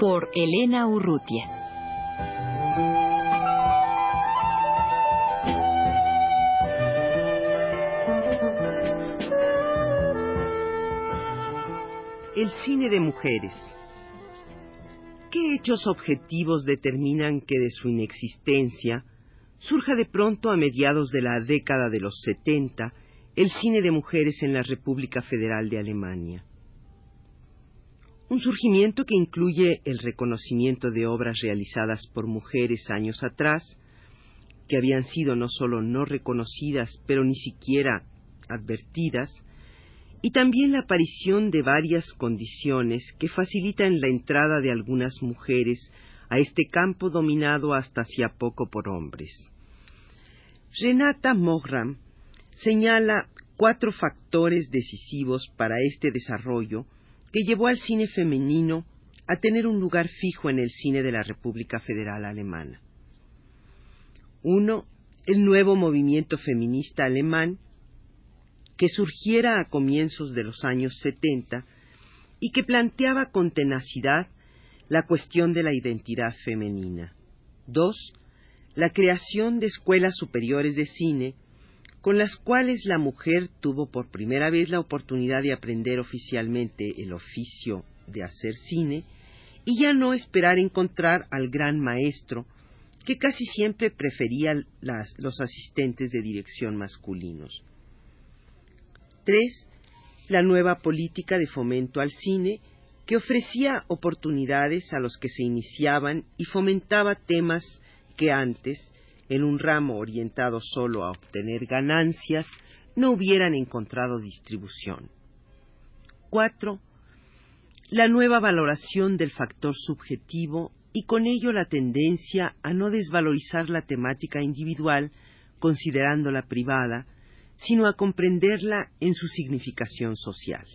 Por Elena Urrutia. El cine de mujeres. ¿Qué hechos objetivos determinan que de su inexistencia surja de pronto a mediados de la década de los 70 el cine de mujeres en la República Federal de Alemania. Un surgimiento que incluye el reconocimiento de obras realizadas por mujeres años atrás, que habían sido no solo no reconocidas, pero ni siquiera advertidas, y también la aparición de varias condiciones que facilitan la entrada de algunas mujeres a este campo dominado hasta hacía poco por hombres. Renata Mogram señala cuatro factores decisivos para este desarrollo que llevó al cine femenino a tener un lugar fijo en el cine de la República Federal Alemana. Uno, el nuevo movimiento feminista alemán que surgiera a comienzos de los años 70 y que planteaba con tenacidad la cuestión de la identidad femenina. Dos, la creación de escuelas superiores de cine con las cuales la mujer tuvo por primera vez la oportunidad de aprender oficialmente el oficio de hacer cine y ya no esperar encontrar al gran maestro que casi siempre prefería los asistentes de dirección masculinos. Tres, la nueva política de fomento al cine que ofrecía oportunidades a los que se iniciaban y fomentaba temas que antes, en un ramo orientado solo a obtener ganancias, no hubieran encontrado distribución. Cuatro, la nueva valoración del factor subjetivo y con ello la tendencia a no desvalorizar la temática individual considerándola privada, sino a comprenderla en su significación social.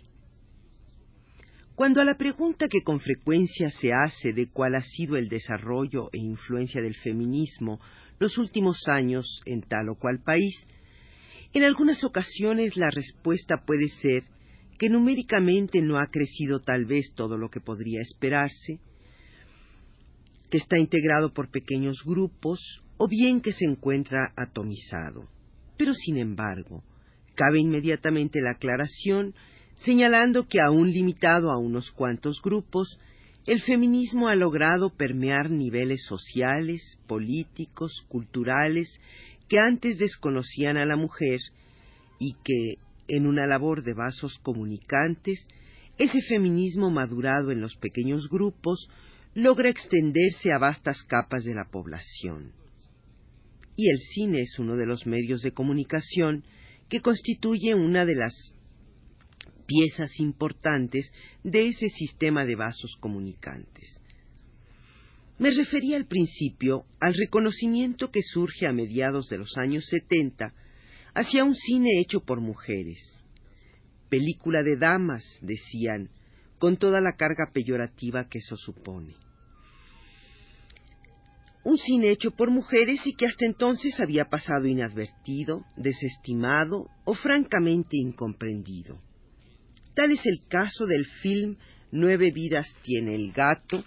Cuando a la pregunta que con frecuencia se hace de cuál ha sido el desarrollo e influencia del feminismo los últimos años en tal o cual país, en algunas ocasiones la respuesta puede ser que numéricamente no ha crecido tal vez todo lo que podría esperarse, que está integrado por pequeños grupos o bien que se encuentra atomizado. Pero, sin embargo, cabe inmediatamente la aclaración señalando que aún limitado a unos cuantos grupos, el feminismo ha logrado permear niveles sociales, políticos, culturales, que antes desconocían a la mujer y que, en una labor de vasos comunicantes, ese feminismo madurado en los pequeños grupos logra extenderse a vastas capas de la población. Y el cine es uno de los medios de comunicación que constituye una de las piezas importantes de ese sistema de vasos comunicantes. Me refería al principio al reconocimiento que surge a mediados de los años 70 hacia un cine hecho por mujeres. Película de damas, decían, con toda la carga peyorativa que eso supone. Un cine hecho por mujeres y que hasta entonces había pasado inadvertido, desestimado o francamente incomprendido. Tal es el caso del film Nueve vidas tiene el gato,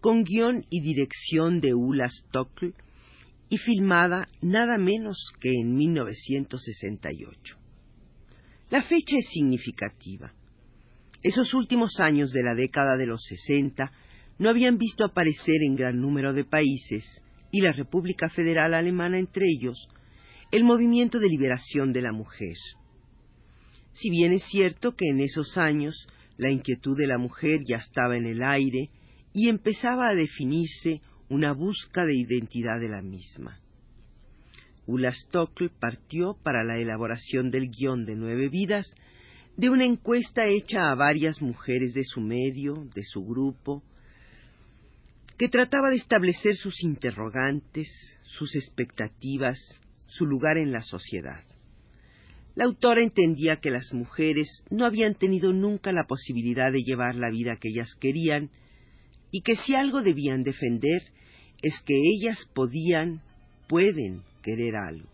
con guion y dirección de Ulla Stockl y filmada nada menos que en 1968. La fecha es significativa. Esos últimos años de la década de los 60 no habían visto aparecer en gran número de países, y la República Federal Alemana entre ellos, el movimiento de liberación de la mujer si bien es cierto que en esos años la inquietud de la mujer ya estaba en el aire y empezaba a definirse una busca de identidad de la misma. Ulla Stockl partió para la elaboración del guion de Nueve Vidas de una encuesta hecha a varias mujeres de su medio, de su grupo, que trataba de establecer sus interrogantes, sus expectativas, su lugar en la sociedad. La autora entendía que las mujeres no habían tenido nunca la posibilidad de llevar la vida que ellas querían y que si algo debían defender es que ellas podían, pueden querer algo.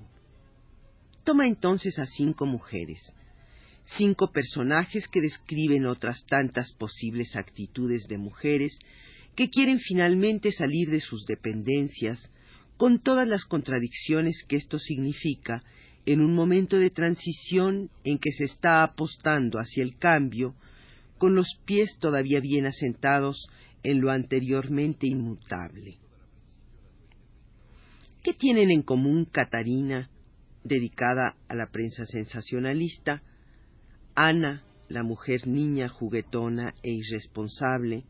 Toma entonces a cinco mujeres, cinco personajes que describen otras tantas posibles actitudes de mujeres que quieren finalmente salir de sus dependencias con todas las contradicciones que esto significa en un momento de transición en que se está apostando hacia el cambio, con los pies todavía bien asentados en lo anteriormente inmutable. ¿Qué tienen en común Catarina, dedicada a la prensa sensacionalista, Ana, la mujer niña juguetona e irresponsable,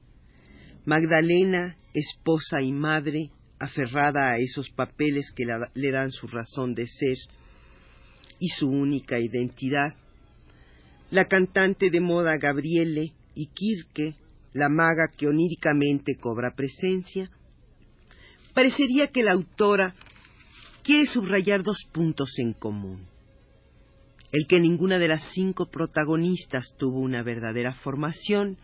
Magdalena, esposa y madre, aferrada a esos papeles que le dan su razón de ser, y su única identidad. La cantante de moda Gabriele y Kirke, la maga que oníricamente cobra presencia, parecería que la autora quiere subrayar dos puntos en común. El que ninguna de las cinco protagonistas tuvo una verdadera formación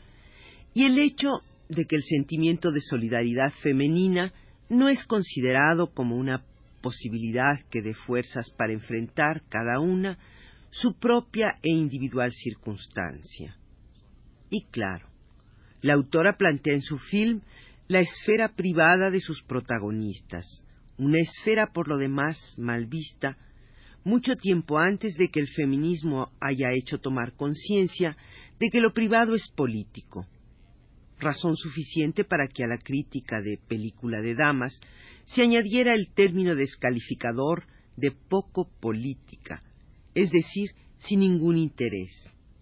y el hecho de que el sentimiento de solidaridad femenina no es considerado como una posibilidad que dé fuerzas para enfrentar cada una su propia e individual circunstancia. Y claro, la autora plantea en su film la esfera privada de sus protagonistas, una esfera por lo demás mal vista, mucho tiempo antes de que el feminismo haya hecho tomar conciencia de que lo privado es político. Razón suficiente para que a la crítica de película de damas se añadiera el término descalificador de poco política, es decir, sin ningún interés,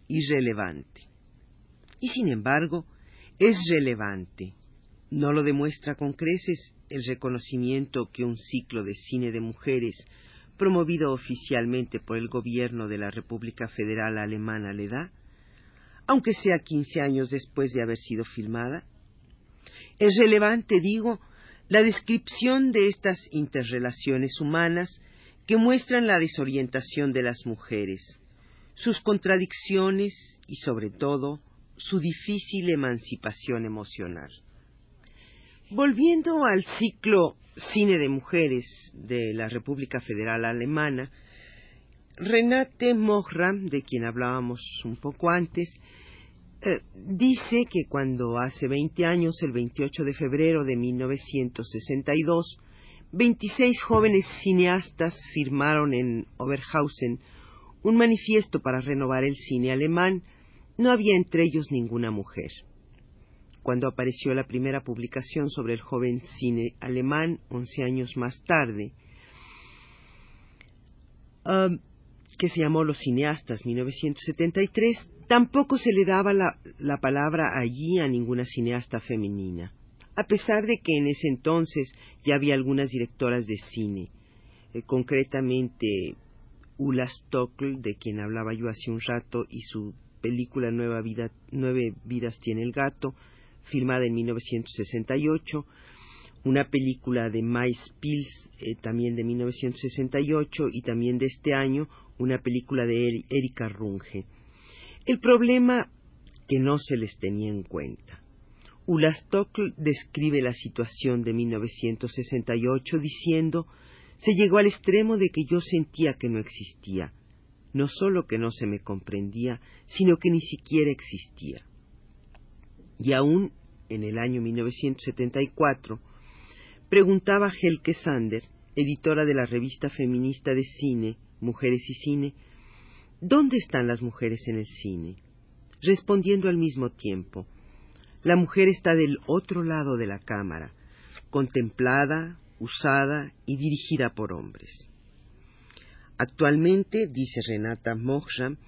irrelevante. Y sin embargo, es relevante. No lo demuestra con creces el reconocimiento que un ciclo de cine de mujeres, promovido oficialmente por el gobierno de la República Federal Alemana, le da, aunque sea quince años después de haber sido filmada. Es relevante, digo, la descripción de estas interrelaciones humanas que muestran la desorientación de las mujeres, sus contradicciones y, sobre todo, su difícil emancipación emocional. Volviendo al ciclo Cine de Mujeres de la República Federal Alemana, Renate Mohram, de quien hablábamos un poco antes, eh, dice que cuando hace 20 años, el 28 de febrero de 1962, 26 jóvenes cineastas firmaron en Oberhausen un manifiesto para renovar el cine alemán, no había entre ellos ninguna mujer. Cuando apareció la primera publicación sobre el joven cine alemán, 11 años más tarde, um, que se llamó Los Cineastas 1973, Tampoco se le daba la, palabra allí a ninguna cineasta femenina, a pesar de que en ese entonces ya había algunas directoras de cine, eh, concretamente Ulla Stockl, de quien hablaba yo hace un rato, y su película Nueva Vida, Nueve Vidas tiene el gato, filmada en 1968, una película de Mais Pils, eh, también de 1968, y también de este año, una película de Erika Runge. El problema que no se les tenía en cuenta. Ulla Stockl describe la situación de 1968 diciendo se llegó al extremo de que yo sentía que no existía, no solo que no se me comprendía, sino que ni siquiera existía. Y aún en el año 1974, preguntaba Helke Sander, editora de la revista feminista de cine, Mujeres y Cine, ¿Dónde están las mujeres en el cine? Respondiendo al mismo tiempo, la mujer está del otro lado de la cámara, contemplada, usada y dirigida por hombres. Actualmente, dice Renata Mohram,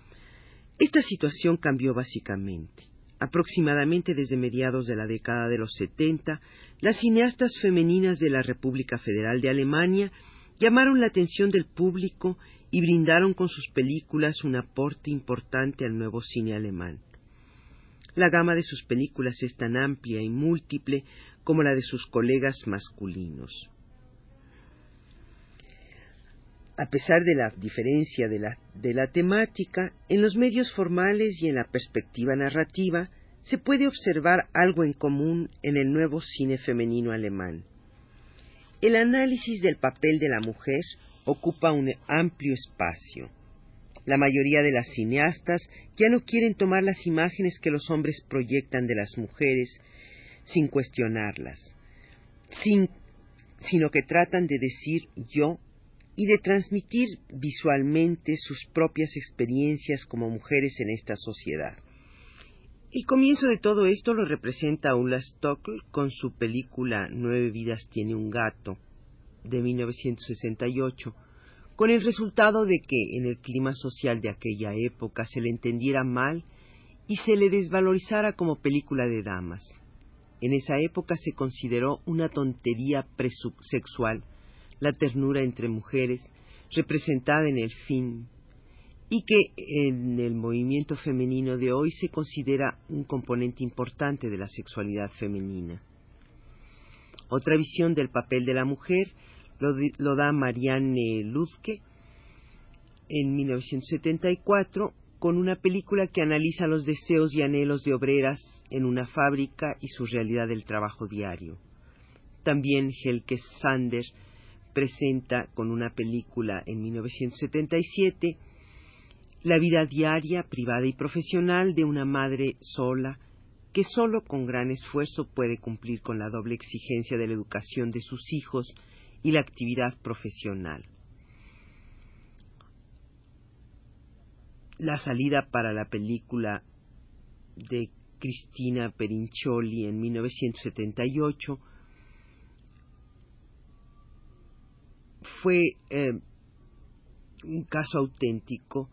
esta situación cambió básicamente. Aproximadamente desde mediados de la década de los 70, las cineastas femeninas de la República Federal de Alemania llamaron la atención del público y brindaron con sus películas un aporte importante al nuevo cine alemán. La gama de sus películas es tan amplia y múltiple como la de sus colegas masculinos. A pesar de la diferencia de la, temática, en los medios formales y en la perspectiva narrativa, se puede observar algo en común en el nuevo cine femenino alemán. El análisis del papel de la mujer ocupa un amplio espacio. La mayoría de las cineastas ya no quieren tomar las imágenes que los hombres proyectan de las mujeres sin cuestionarlas, sino que tratan de decir yo y de transmitir visualmente sus propias experiencias como mujeres en esta sociedad. El comienzo de todo esto lo representa Ulla Stockl con su película Nueve vidas tiene un gato de 1968, con el resultado de que en el clima social de aquella época se le entendiera mal y se le desvalorizara como película de damas. En esa época se consideró una tontería presexual la ternura entre mujeres representada en el film y que en el movimiento femenino de hoy se considera un componente importante de la sexualidad femenina. Otra visión del papel de la mujer lo, da Marianne Luzke en 1974 con una película que analiza los deseos y anhelos de obreras en una fábrica y su realidad del trabajo diario. También Helke Sander presenta con una película en 1977 la vida diaria, privada y profesional de una madre sola que solo con gran esfuerzo puede cumplir con la doble exigencia de la educación de sus hijos y la actividad profesional. La salida para la película de Cristina Perincioli en 1978 fue eh, un caso auténtico,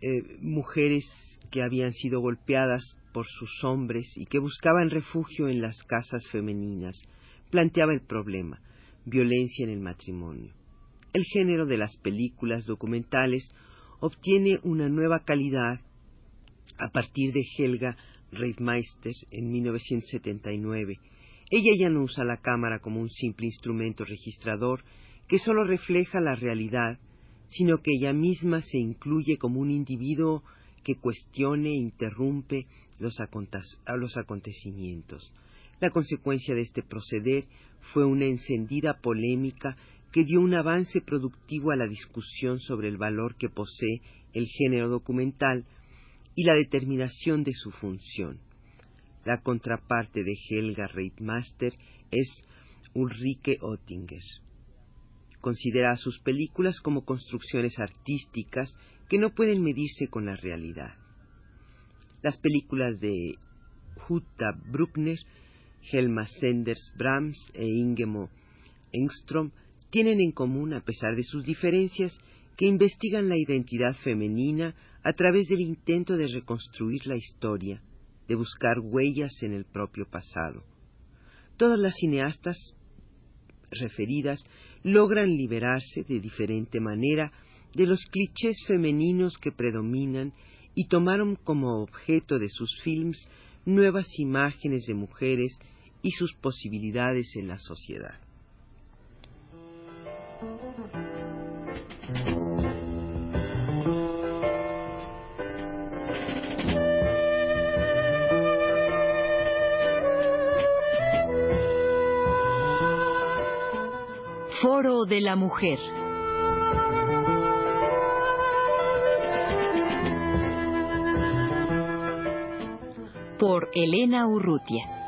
eh, mujeres que habían sido golpeadas por sus hombres y que buscaban refugio en las casas femeninas. Planteaba el problema, violencia en el matrimonio. El género de las películas documentales obtiene una nueva calidad a partir de Helga Reitmeister en 1979. Ella ya no usa la cámara como un simple instrumento registrador, que sólo refleja la realidad, sino que ella misma se incluye como un individuo que cuestione e interrumpe los, acontecimientos. La consecuencia de este proceder fue una encendida polémica que dio un avance productivo a la discusión sobre el valor que posee el género documental y la determinación de su función. La contraparte de Helga Reitmaster es Ulrike Oettinger considera sus películas como construcciones artísticas que no pueden medirse con la realidad. Las películas de Jutta Bruckner, Helma Senders Brahms e Ingemo Engström tienen en común, a pesar de sus diferencias, que investigan la identidad femenina a través del intento de reconstruir la historia, de buscar huellas en el propio pasado. Todas las cineastas referidas logran liberarse de diferente manera de los clichés femeninos que predominan y tomaron como objeto de sus films nuevas imágenes de mujeres y sus posibilidades en la sociedad. Foro de la Mujer. Por Elena Urrutia.